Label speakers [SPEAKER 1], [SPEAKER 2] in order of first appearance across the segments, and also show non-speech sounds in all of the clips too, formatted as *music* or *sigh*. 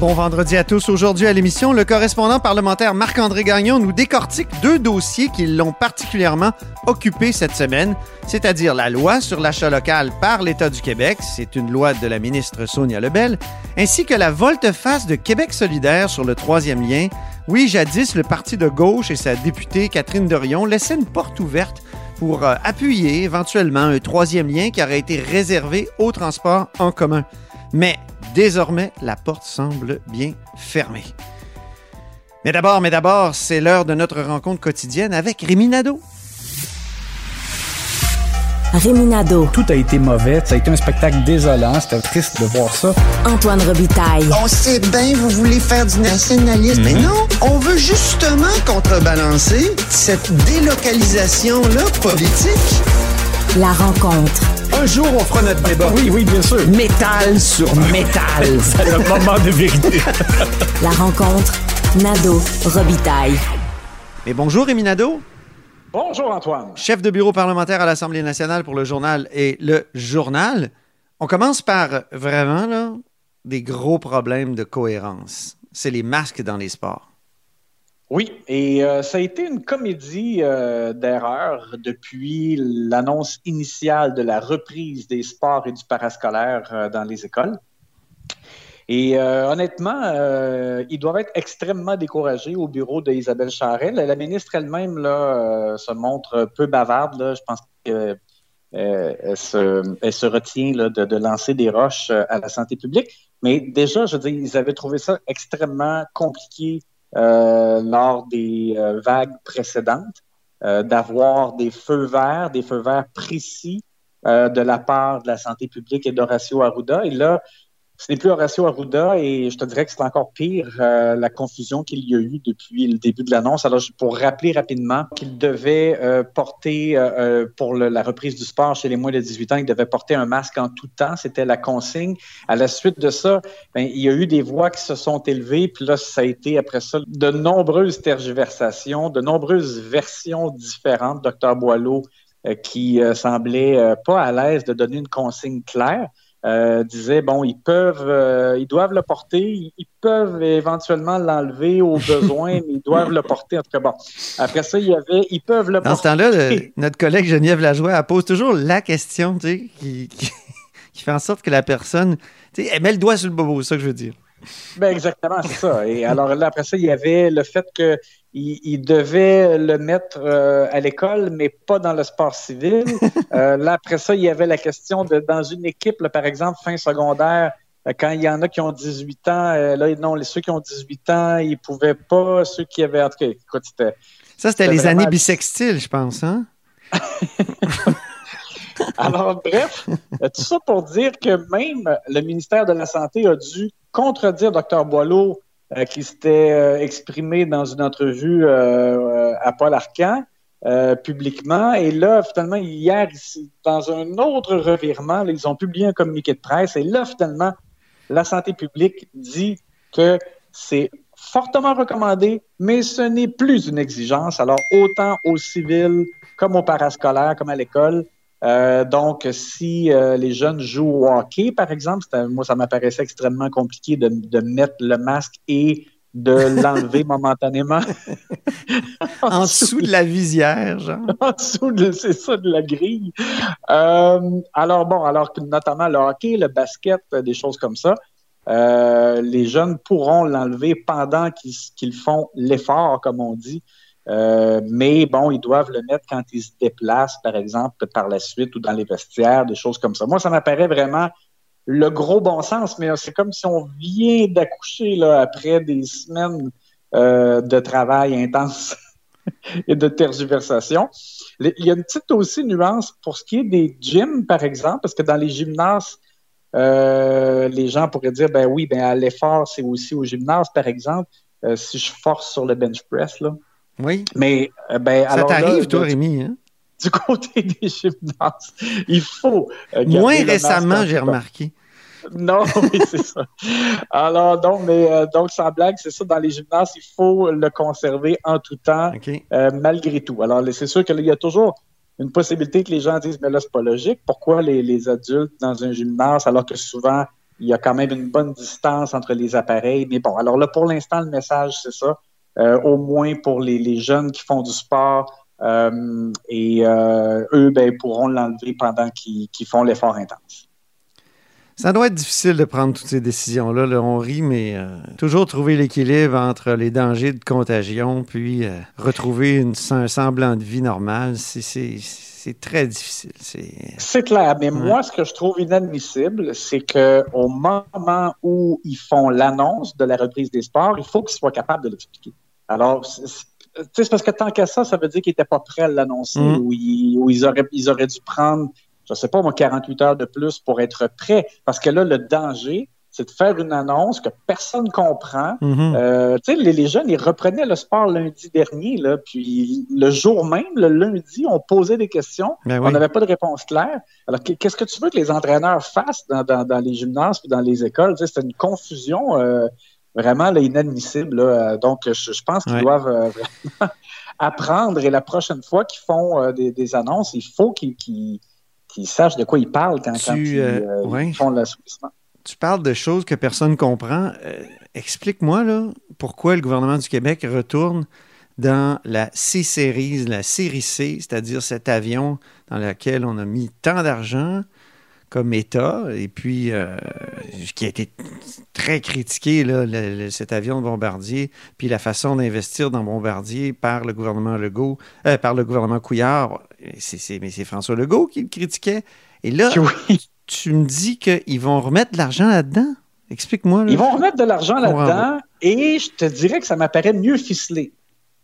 [SPEAKER 1] Bon vendredi à tous. Aujourd'hui à l'émission, le correspondant parlementaire Marc-André Gagnon nous décortique deux dossiers qui l'ont particulièrement occupé cette semaine, c'est-à-dire la loi sur l'achat local par l'État du Québec, c'est une loi de la ministre Sonia Lebel, ainsi que la volte-face de Québec solidaire sur le troisième lien. Oui, jadis, le parti de gauche et sa députée Catherine Dorion laissaient une porte ouverte pour euh, appuyer éventuellement un troisième lien qui aurait été réservé au transport en commun. Mais désormais, la porte semble bien fermée. Mais d'abord, mais d'abord, c'est l'heure de notre rencontre quotidienne avec Rémi Nadeau.
[SPEAKER 2] Réminado,
[SPEAKER 3] Tout a été mauvais. Ça a été un spectacle désolant. C'était triste de voir ça.
[SPEAKER 2] Antoine Robitaille.
[SPEAKER 4] On sait bien, vous voulez faire du nationalisme. Mais non, on veut justement contrebalancer cette délocalisation-là politique.
[SPEAKER 2] La rencontre.
[SPEAKER 3] Un jour, on fera notre débat. Oui, oui, bien sûr.
[SPEAKER 4] Métal sur métal. *laughs*
[SPEAKER 3] C'est le moment de vérité. *laughs*
[SPEAKER 2] La rencontre. Nado. Robitaille.
[SPEAKER 1] Et bonjour Rémi Nadeau,
[SPEAKER 5] Bonjour Antoine.
[SPEAKER 1] chef de bureau parlementaire à l'Assemblée nationale pour le journal et le journal. On commence par vraiment là, des gros problèmes de cohérence. C'est les masques dans les sports.
[SPEAKER 5] Oui, et euh, ça a été une comédie euh, d'erreurs depuis l'annonce initiale de la reprise des sports et du parascolaire euh, dans les écoles. Et euh, honnêtement, euh, ils doivent être extrêmement découragés au bureau d'Isabelle Charel. La ministre elle-même là, euh, se montre peu bavarde. Là. Je pense qu'elle elle se, elle se retient là, de, de lancer des roches à la santé publique. Mais déjà, je veux dire, ils avaient trouvé ça extrêmement compliqué lors des euh, vagues précédentes euh, d'avoir des feux verts, des feux verts précis euh, de la part de la santé publique et d'Horacio Arruda. Et là, ce n'est plus Horacio Arruda et je te dirais que c'est encore pire euh, la confusion qu'il y a eu depuis le début de l'annonce. Alors, pour rappeler rapidement qu'il devait euh, porter, euh, euh, pour la reprise du sport chez les moins de 18 ans, il devait porter un masque en tout temps. C'était la consigne. À la suite de ça, ben, il y a eu des voix qui se sont élevées, puis là, ça a été après ça de nombreuses tergiversations, de nombreuses versions différentes. Docteur Boileau, euh, qui euh, semblait euh, pas à l'aise de donner une consigne claire, euh, disait bon, ils peuvent, euh, ils doivent le porter, ils, peuvent éventuellement l'enlever au *laughs* besoin, mais ils doivent le porter. En tout cas, bon. Après ça, il y avait, ils peuvent le
[SPEAKER 1] Dans ce
[SPEAKER 5] porter.
[SPEAKER 1] temps-là, le- notre collègue Geneviève Lajoie elle pose toujours la question tu sais, qui, qui- *laughs* qui fait en sorte que la personne. tu sais, Elle met le doigt sur le bobo, c'est ça que je veux dire.
[SPEAKER 5] Ben exactement, c'est ça. Et alors là, après ça, il y avait le fait que il, il devait le mettre euh, à l'école, mais pas dans le sport civil. *laughs* Euh, là, après ça, il y avait la question de dans une équipe, là, par exemple, fin secondaire, euh, quand il y en a qui ont 18 ans, euh, là, non, les, ceux qui ont 18 ans, ils pouvaient pas, ceux qui avaient, en tout cas, écoute, c'était
[SPEAKER 1] Ça, c'était les
[SPEAKER 5] vraiment-
[SPEAKER 1] années bissextiles, je pense. Hein? *laughs*
[SPEAKER 5] Alors, bref, tout ça pour dire que même le ministère de la Santé a dû contredire Dr Boileau, qui s'était euh, exprimé dans une entrevue euh, euh, à Paul Arcan euh, publiquement. Et là, finalement, hier, dans un autre revirement, ils ont publié un communiqué de presse. Et là, finalement, la santé publique dit que c'est fortement recommandé, mais ce n'est plus une exigence. Alors, autant aux civils comme aux parascolaires, comme à l'école, euh, donc, si euh, les jeunes jouent au hockey, par exemple, moi, ça m'apparaissait extrêmement compliqué de, de mettre le masque et de l'enlever *laughs* momentanément.
[SPEAKER 1] En dessous de la visière, genre. *laughs*
[SPEAKER 5] en dessous de, c'est ça, de la grille. Euh, alors bon, alors que notamment le hockey, le basket, des choses comme ça, euh, les jeunes pourront l'enlever pendant qu'ils qu'ils font l'effort, comme on dit. Euh, mais bon, ils doivent le mettre quand ils se déplacent, par exemple, par la suite ou dans les vestiaires, des choses comme ça. Moi, ça m'apparaît vraiment le gros bon sens, mais c'est comme si on vient d'accoucher après des semaines euh, de travail intense *laughs* et de tergiversation. Il y a une petite aussi nuance pour ce qui est des gyms, par exemple, parce que dans les gymnases, euh, les gens pourraient dire, ben oui, ben à l'effort, c'est aussi au gymnase, par exemple, si je force sur le bench press, là.
[SPEAKER 1] Oui.
[SPEAKER 5] Mais, euh, ben,
[SPEAKER 1] Ça
[SPEAKER 5] alors
[SPEAKER 1] t'arrive, toi, Rémi. Hein? *laughs*
[SPEAKER 5] du côté des gymnases, il faut. euh,
[SPEAKER 1] Moins récemment,
[SPEAKER 5] en
[SPEAKER 1] j'ai remarqué. *laughs*
[SPEAKER 5] Non, oui, c'est ça. Alors, donc, mais, euh, donc, sans blague, c'est ça, dans les gymnases, il faut le conserver en tout temps, euh, malgré tout. Alors, c'est sûr qu'il y a toujours une possibilité que les gens disent, mais là, c'est pas logique. Pourquoi les, les adultes dans un gymnase, alors que souvent, il y a quand même une bonne distance entre les appareils? Mais bon, alors là, pour l'instant, le message, c'est ça. Euh, au moins pour les, les jeunes qui font du sport, euh, et euh, eux, ben, pourront l'enlever pendant qu'ils qu'ils font l'effort intense.
[SPEAKER 1] Ça doit être difficile de prendre toutes ces décisions-là. là. On rit, mais euh, toujours trouver l'équilibre entre les dangers de contagion puis euh, retrouver une, un semblant de vie normale, c'est- très difficile. C'est
[SPEAKER 5] C'est clair, mais moi, ce que je trouve inadmissible, c'est que au moment où ils font l'annonce de la reprise des sports, il faut qu'ils soient capables de l'expliquer. Alors, c'est- parce que tant qu'à ça, ça veut dire qu'ils n'étaient pas prêts à l'annoncer
[SPEAKER 1] Mm.
[SPEAKER 5] ou, ils, ou ils, auraient, ils auraient dû prendre, je sais pas, moi, 48 heures de plus pour être prêts. Parce que là, le danger, c'est de faire une annonce que personne comprend.
[SPEAKER 1] Mhm.
[SPEAKER 5] Euh, tu sais, les, les jeunes, ils reprenaient le sport lundi dernier, là, puis le jour même, le lundi, on posait des questions.
[SPEAKER 1] Ben
[SPEAKER 5] On n'avait pas de réponse claire. Alors, qu'est- qu'est-ce que tu veux que les entraîneurs fassent dans, dans- dans les gymnases et dans les écoles? Tu sais, C'était une confusion euh, vraiment là, inadmissible. là. Donc, je, je pense qu'ils
[SPEAKER 1] Ouais.
[SPEAKER 5] doivent euh, vraiment *laughs* apprendre et la prochaine fois qu'ils font des, des annonces, il faut qu'ils qu'ils- qu'ils sachent de quoi ils parlent quand,
[SPEAKER 1] Tu,
[SPEAKER 5] quand ils,
[SPEAKER 1] euh,
[SPEAKER 5] euh,
[SPEAKER 1] ouais.
[SPEAKER 5] ils font.
[SPEAKER 1] Tu parles de choses que personne comprend. Euh, Explique-moi là, pourquoi le gouvernement du Québec retourne dans la C-Series, la série C, c'est-à-dire cet avion dans lequel on a mis tant d'argent comme État, et puis euh, qui a été très critiqué, là, le- le- cet avion de Bombardier, puis la façon d'investir dans Bombardier par le gouvernement Legault, euh, par le gouvernement Couillard. C'est, c'est- mais c'est François Legault qui le critiquait. Et là,
[SPEAKER 5] Oui.
[SPEAKER 1] tu me dis qu'ils vont remettre de l'argent là-dedans? Explique-moi. là.
[SPEAKER 5] Ils vont remettre de l'argent là-dedans et je te dirais que ça m'apparaît mieux ficelé.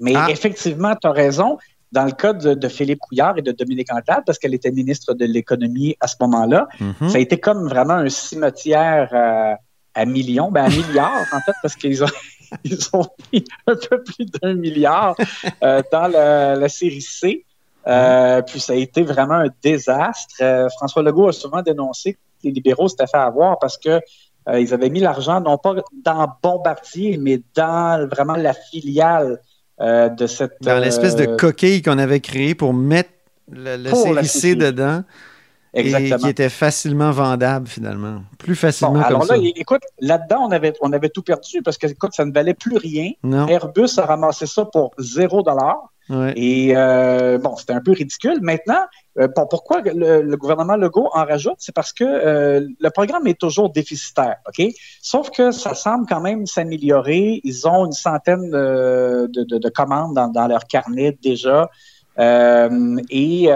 [SPEAKER 5] Mais
[SPEAKER 1] Ah.
[SPEAKER 5] effectivement, tu as raison. Dans le cas de, de Philippe Couillard et de Dominique Anglade, parce qu'elle était ministre de l'Économie à ce moment-là,
[SPEAKER 1] Mhm.
[SPEAKER 5] ça a été comme vraiment un cimetière euh, à millions, ben à milliards en fait, parce qu'ils ont, *laughs* ils ont mis un peu plus d'un milliard euh, dans la, la série C. Euh, puis ça a été vraiment un désastre. Euh, François Legault a souvent dénoncé que les libéraux s'étaient fait avoir parce que euh, ils avaient mis l'argent non pas dans Bombardier, mais dans vraiment la filiale euh, de cette.
[SPEAKER 1] Dans l'espèce de
[SPEAKER 5] euh,
[SPEAKER 1] coquille qu'on avait créée pour mettre le, le
[SPEAKER 5] Pour la
[SPEAKER 1] série Dedans et
[SPEAKER 5] Exactement.
[SPEAKER 1] qui était facilement vendable finalement. Plus facilement
[SPEAKER 5] Bon,
[SPEAKER 1] comme
[SPEAKER 5] alors
[SPEAKER 1] ça.
[SPEAKER 5] là, écoute, là-dedans, on avait, on avait tout perdu parce que, écoute, ça ne valait plus rien.
[SPEAKER 1] Non.
[SPEAKER 5] Airbus a ramassé ça pour zéro dollar.
[SPEAKER 1] Ouais.
[SPEAKER 5] Et euh, bon, c'était un peu ridicule. Maintenant, euh, bon, pourquoi le, le gouvernement Legault en rajoute? C'est parce que euh, le programme est toujours déficitaire, OK? Sauf que ça semble quand même s'améliorer. Ils ont une centaine de, de- de- de commandes dans, dans leur carnet déjà. Et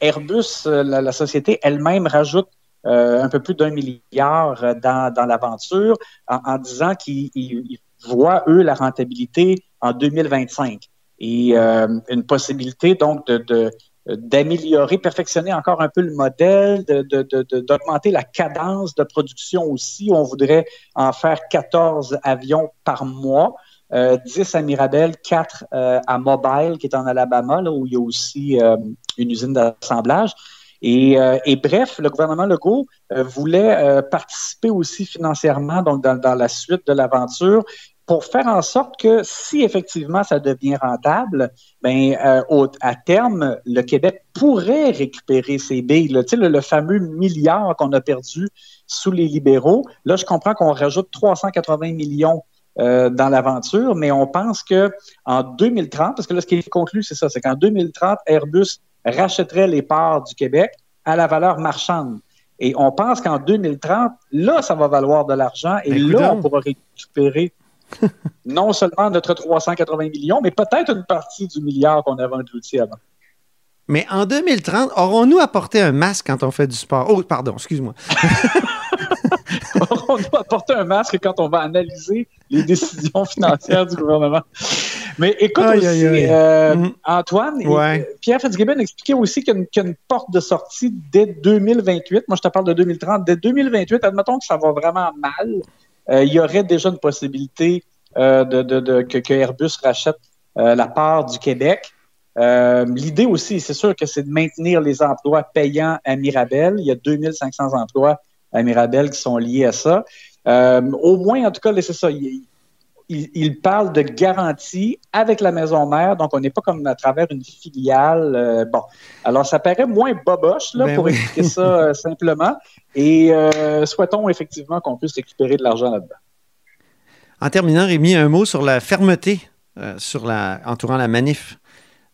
[SPEAKER 5] Airbus, euh, la, société elle-même, rajoute euh, un peu plus d'un milliard euh, dans, l'aventure en, en disant qu'ils ils- ils voient, eux, la rentabilité en 2025 et une possibilité donc de, d'améliorer, perfectionner encore un peu le modèle, de, de- de- d'augmenter la cadence de production aussi. On voudrait en faire 14 avions par mois, euh, 10 à Mirabel, 4 euh, à Mobile, qui est en Alabama, où il y a aussi euh, une usine d'assemblage. Et, euh, bref, le gouvernement Legault euh, voulait euh, participer aussi financièrement dans, la suite de l'aventure pour faire en sorte que si effectivement ça devient rentable, ben euh, à terme, le Québec pourrait récupérer ces billes. Tu sais, le fameux milliard qu'on a perdu sous les libéraux. Là, je comprends qu'on rajoute 380 millions euh, dans l'aventure, mais on pense que en 2030, parce que là, ce qui est conclu, c'est ça, c'est qu'en 2030, Airbus rachèterait les parts du Québec à la valeur marchande. Et on pense qu'en 2030, là, ça va valoir de l'argent et
[SPEAKER 1] Ben,
[SPEAKER 5] là, on pourra récupérer *laughs* non seulement notre 380 millions, mais peut-être une partie du milliard qu'on avait englouti avant.
[SPEAKER 1] Mais en 2030, aurons-nous apporté un masque quand on fait du sport? Oh, pardon, excuse-moi. *laughs* *laughs*
[SPEAKER 5] on doit apporter un masque quand on va analyser les décisions financières du gouvernement. Mais écoute
[SPEAKER 1] Aïe,
[SPEAKER 5] aussi,
[SPEAKER 1] aïe, aïe.
[SPEAKER 5] euh,
[SPEAKER 1] Mm.
[SPEAKER 5] Antoine,
[SPEAKER 1] Ouais.
[SPEAKER 5] euh, Pierre Fitzgibbon expliquait aussi qu'il y, a une- qu'il y a une porte de sortie dès 2028. Moi, je te parle de 2030. Dès 2028, admettons que ça va vraiment mal, euh, il y aurait déjà une possibilité euh, de, de- de- que, que Airbus rachète euh, la part du Québec. Euh, L'idée aussi, c'est sûr que c'est de maintenir les emplois payants à Mirabel. Il y a 2500 emplois à Mirabel qui sont liés à ça. Euh, au moins, en tout cas, c'est ça. Il, il, il, parle de garantie avec la maison mère, donc on n'est pas comme à travers une filiale. Euh, bon, alors ça paraît moins boboche là,
[SPEAKER 1] Ben
[SPEAKER 5] pour
[SPEAKER 1] oui.
[SPEAKER 5] expliquer ça euh, *laughs* simplement. Et souhaitons effectivement qu'on puisse récupérer de l'argent là-dedans.
[SPEAKER 1] En terminant, Rémi, un mot sur la fermeté sur la, entourant la manif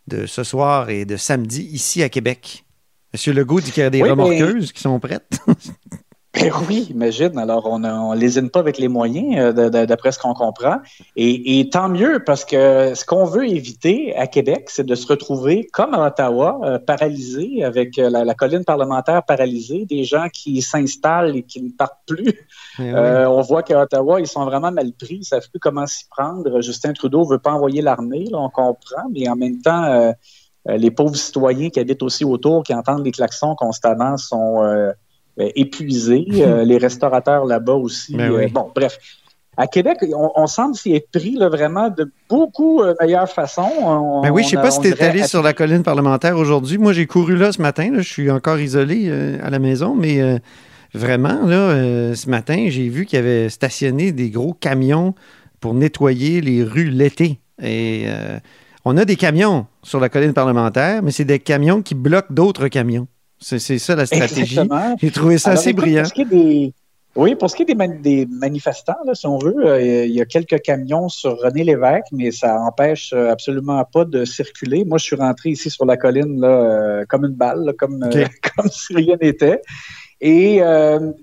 [SPEAKER 1] de ce soir et de samedi ici à Québec. Monsieur Legault dit qu'il y a des
[SPEAKER 5] Oui, mais-
[SPEAKER 1] remorqueuses qui sont prêtes. *laughs*
[SPEAKER 5] Ben *laughs* oui, imagine. Alors, on ne lésine pas avec les moyens, euh, d'après ce qu'on comprend. Et, et tant mieux, parce que ce qu'on veut éviter à Québec, c'est de se retrouver, comme à Ottawa, euh, paralysé, avec euh, la, la colline parlementaire paralysée, des gens qui s'installent et qui ne partent plus.
[SPEAKER 1] Eh oui.
[SPEAKER 5] Euh, on voit qu'à Ottawa, ils sont vraiment mal pris, ils ne savent plus comment s'y prendre. Justin Trudeau ne veut pas envoyer l'armée, là, on comprend, mais en même temps, euh, les pauvres citoyens qui habitent aussi autour, qui entendent les klaxons constamment, sont épuisés. Euh, *laughs* les restaurateurs là-bas aussi.
[SPEAKER 1] Ben
[SPEAKER 5] euh,
[SPEAKER 1] oui.
[SPEAKER 5] bon, bref. À Québec, on, on semble s'y être pris là, vraiment de beaucoup euh, meilleure façon. On-
[SPEAKER 1] Ben oui, je sais
[SPEAKER 5] on
[SPEAKER 1] pas si tu es allé sur la colline parlementaire aujourd'hui. Moi, j'ai couru là ce matin. là. Je suis encore isolé euh, à la maison, mais euh, vraiment, là, euh, ce matin, j'ai vu qu'il y avait stationné des gros camions pour nettoyer les rues l'été. Et euh, on a des camions sur la colline parlementaire, mais c'est des camions qui bloquent d'autres camions. C'est ça la stratégie. J'ai trouvé ça
[SPEAKER 5] Alors,
[SPEAKER 1] assez
[SPEAKER 5] écoute,
[SPEAKER 1] brillant.
[SPEAKER 5] Pour des... Oui, pour ce qui est des, man- des manifestants, là, si on veut, euh, il y a quelques camions sur René Lévesque, mais ça empêche euh, absolument pas de circuler. Moi, je suis rentré ici sur la colline là, euh, comme une balle, là, comme, euh, *laughs* comme si rien n'était. Et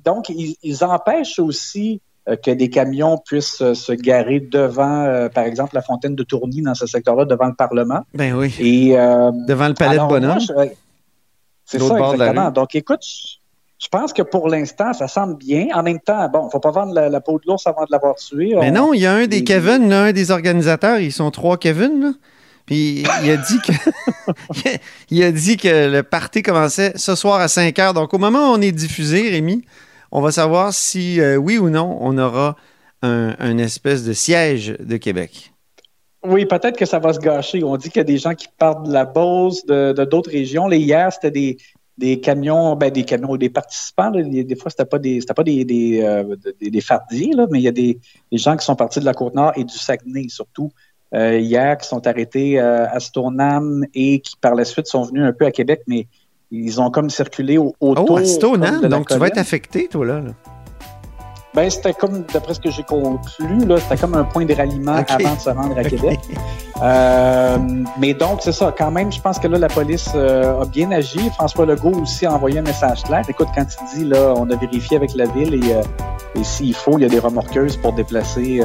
[SPEAKER 5] donc, ils, ils empêchent aussi que des camions puissent se garer devant, euh, par exemple, la fontaine de Tourny dans ce secteur-là, devant le Parlement.
[SPEAKER 1] Ben oui.
[SPEAKER 5] Et euh,
[SPEAKER 1] Devant le palais
[SPEAKER 5] alors,
[SPEAKER 1] de bonhomme.
[SPEAKER 5] moi, C'est
[SPEAKER 1] bord de.
[SPEAKER 5] Donc, écoute, je- pense que pour l'instant, ça semble bien. En même temps, bon, faut pas vendre la, la peau de l'ours avant de l'avoir tué.
[SPEAKER 1] Mais
[SPEAKER 5] On-
[SPEAKER 1] non, il y a un des
[SPEAKER 5] il-
[SPEAKER 1] Kevin, un des organisateurs, ils sont trois Kevin, là. Puis il a dit que *laughs* il a dit que le party commençait ce soir à 5 heures. Donc au moment où on est diffusé, Rémi, on va savoir si euh, oui ou non on aura un, un espèce de siège de Québec.
[SPEAKER 5] Oui, peut-être que ça va se gâcher. On dit qu'il y a des gens qui partent de la Beauce, de d'autres régions. Là, hier, c'était des, des camions, ben, des camions, des participants. là. Des, des fois, c'était pas des, c'était pas des, des, euh, des, des fardiers, là, mais il y a des, des gens qui sont partis de la Côte-Nord et du Saguenay, surtout. euh, hier, qui sont arrêtés euh, à Stoneham et qui, par la suite, sont venus un peu à Québec, mais ils ont comme circulé au- autour.
[SPEAKER 1] Oh, à Stoneham, donc tu vas être affecté, toi, là. là.
[SPEAKER 5] Ben, c'était comme, d'après ce que j'ai conclu, là, c'était comme un point de ralliement avant de se rendre à. Québec. Euh, mais donc, c'est ça. Quand même, je pense que là, la police euh, a bien agi. François Legault aussi a envoyé un message clair. Écoute, quand il dit, là, on a vérifié avec la ville et, euh, et s'il faut, il y a des remorqueuses pour déplacer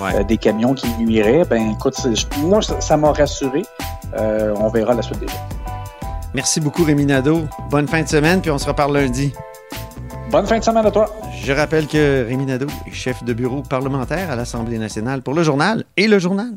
[SPEAKER 1] Ouais.
[SPEAKER 5] des camions qui nuiraient. Ben, écoute, moi, ça m'a rassuré. On verra la suite des choses.
[SPEAKER 1] Merci beaucoup, Rémi Nadeau. Bonne fin de semaine, puis on se reparle lundi.
[SPEAKER 5] Bonne fin de semaine à toi.
[SPEAKER 1] Je rappelle que Rémi Nadeau est chef de bureau parlementaire à l'Assemblée nationale pour le journal et le journal.